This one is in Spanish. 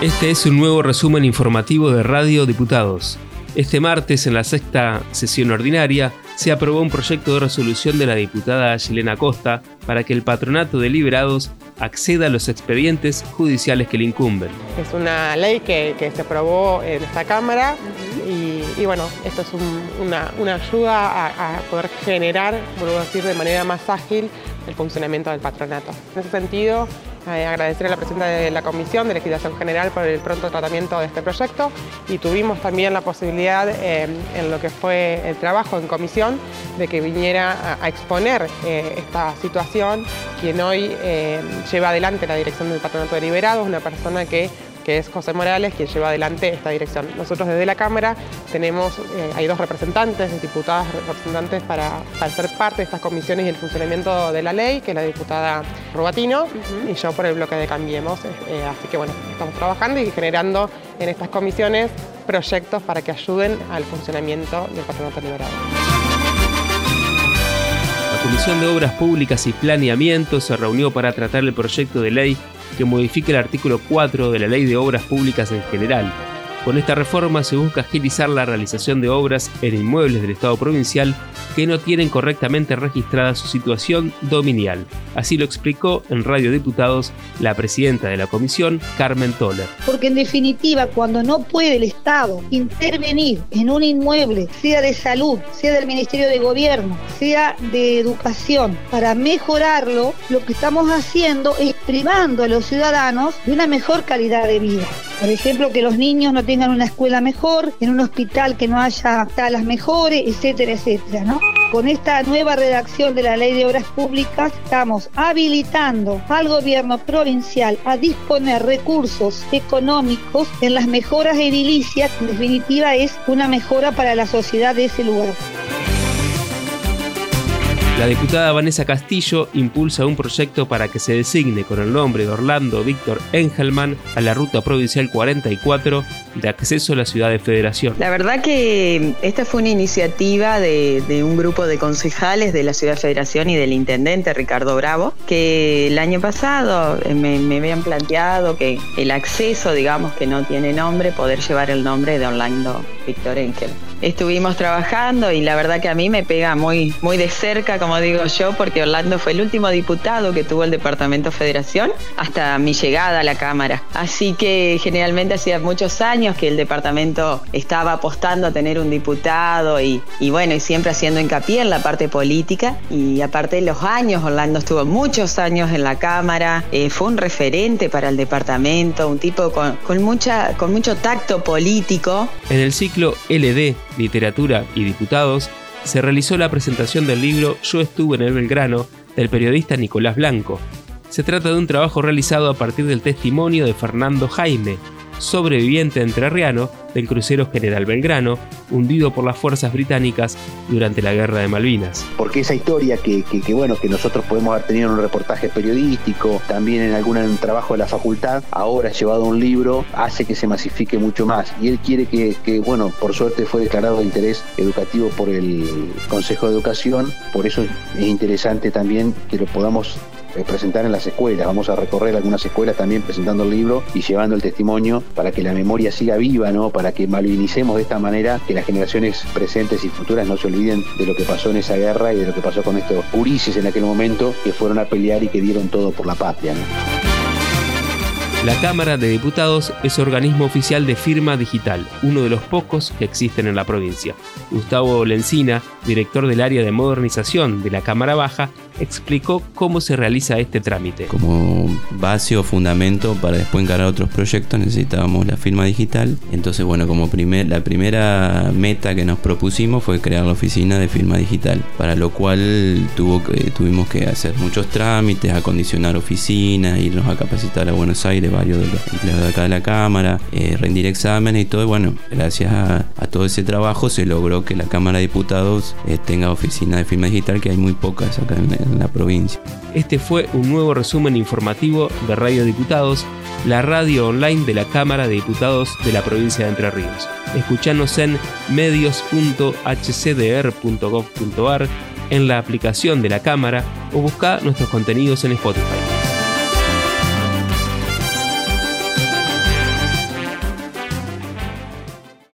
Este es un nuevo resumen informativo de Radio Diputados. Este martes, en la sexta sesión ordinaria, se aprobó un proyecto de resolución de la diputada Yelena Costa para que el patronato de liberados acceda a los expedientes judiciales que le incumben. Es una ley que, se aprobó en esta Cámara y, bueno, esto es una, ayuda a, poder generar, vuelvo a decir, de manera más ágil el funcionamiento del patronato. En ese sentido, eh, agradecer a la presidenta de la Comisión de Legislación General por el pronto tratamiento de este proyecto y tuvimos también la posibilidad eh, en lo que fue el trabajo en comisión de que viniera a, exponer eh, esta situación quien hoy lleva adelante la dirección del Patronato de Liberados, una persona que que es José Morales, quien lleva adelante esta dirección. Nosotros desde la Cámara tenemos, eh, hay dos representantes, diputadas representantes para, para, ser parte de estas comisiones y el funcionamiento de la ley, que es la diputada Rubatino, y yo por el bloque de Cambiemos. Eh, eh, así que bueno, estamos trabajando y generando en estas comisiones proyectos para que ayuden al funcionamiento del Patronato Liberado. La Comisión de Obras Públicas y Planeamiento se reunió para tratar el proyecto de ley que modifique el artículo 4 de la Ley de Obras Públicas en general, con esta reforma se busca agilizar la realización de obras en inmuebles del Estado provincial que no tienen correctamente registrada su situación dominial. Así lo explicó en Radio Diputados la presidenta de la comisión, Carmen Toller. Porque en definitiva, cuando no puede el Estado intervenir en un inmueble, sea de salud, sea del Ministerio de Gobierno, sea de educación, para mejorarlo, lo que estamos haciendo es privando a los ciudadanos de una mejor calidad de vida. Por ejemplo, que los niños no tengan una escuela mejor, en un hospital que no haya salas mejores, etcétera, etcétera. Con esta nueva redacción de la Ley de Obras Públicas estamos habilitando al gobierno provincial a disponer recursos económicos en las mejoras edilicias, en definitiva es una mejora para la sociedad de ese lugar. La diputada Vanessa Castillo impulsa un proyecto para que se designe con el nombre de Orlando Víctor Engelman a la ruta provincial 44 de acceso a la ciudad de Federación. La verdad que esta fue una iniciativa de, un grupo de concejales de la ciudad de Federación y del intendente Ricardo Bravo, que el año pasado me, me habían planteado que el acceso, digamos, que no tiene nombre, poder llevar el nombre de Orlando Víctor Engelman estuvimos trabajando y la verdad que a mí me pega muy, muy de cerca, como digo yo, porque Orlando fue el último diputado que tuvo el Departamento Federación hasta mi llegada a la Cámara. Así que generalmente hacía muchos años que el departamento estaba apostando a tener un diputado y, bueno, y siempre haciendo hincapié en la parte política. Y aparte de los años, Orlando estuvo muchos años en la Cámara, eh, fue un referente para el departamento, un tipo con, mucho tacto político. En el ciclo LD Literatura y Diputados, se realizó la presentación del libro Yo estuve en el Belgrano del periodista Nicolás Blanco. Se trata de un trabajo realizado a partir del testimonio de Fernando Jaime, sobreviviente entrerriano del crucero General Belgrano, hundido por las fuerzas británicas durante la Guerra de Malvinas. Porque esa historia que, bueno, que nosotros podemos haber tenido en un reportaje periodístico, también en algún trabajo de la facultad, ahora llevado a un libro, hace que se masifique mucho más. Y él quiere que, que, bueno, por suerte fue declarado de interés educativo por el Consejo de Educación, por eso es interesante también que lo podamos eh, presentar en las escuelas. Vamos a recorrer algunas escuelas también presentando el libro y llevando el testimonio para que la memoria siga viva, ¿no? Para que malvinicemos de esta manera, que las generaciones presentes y futuras no se olviden de lo que pasó en esa guerra y de lo que pasó con estos purices en aquel momento que fueron a pelear y que dieron todo por la patria, La Cámara de Diputados es organismo oficial de firma digital, uno de los pocos que existen en la provincia. Gustavo Lencina, director del área de modernización de la Cámara Baja, explicó cómo se realiza este trámite. Como base o fundamento para después encarar otros proyectos necesitábamos la firma digital. Entonces, bueno, como primer, la primera meta que nos propusimos fue crear la oficina de firma digital, para lo cual tuvo que, tuvimos que hacer muchos trámites, acondicionar oficinas, irnos a capacitar a Buenos Aires, varios de los empleados de acá de la Cámara, eh, rendir exámenes y todo. Y bueno, gracias a, todo ese trabajo se logró que la Cámara de Diputados eh, tenga oficina de firma digital, que hay muy pocas acá en, la provincia. Este fue un nuevo resumen informativo de Radio Diputados, la radio online de la Cámara de Diputados de la provincia de Entre Ríos. Escuchanos en medios.hcdr.gov.ar, en la aplicación de la Cámara o busca nuestros contenidos en Spotify.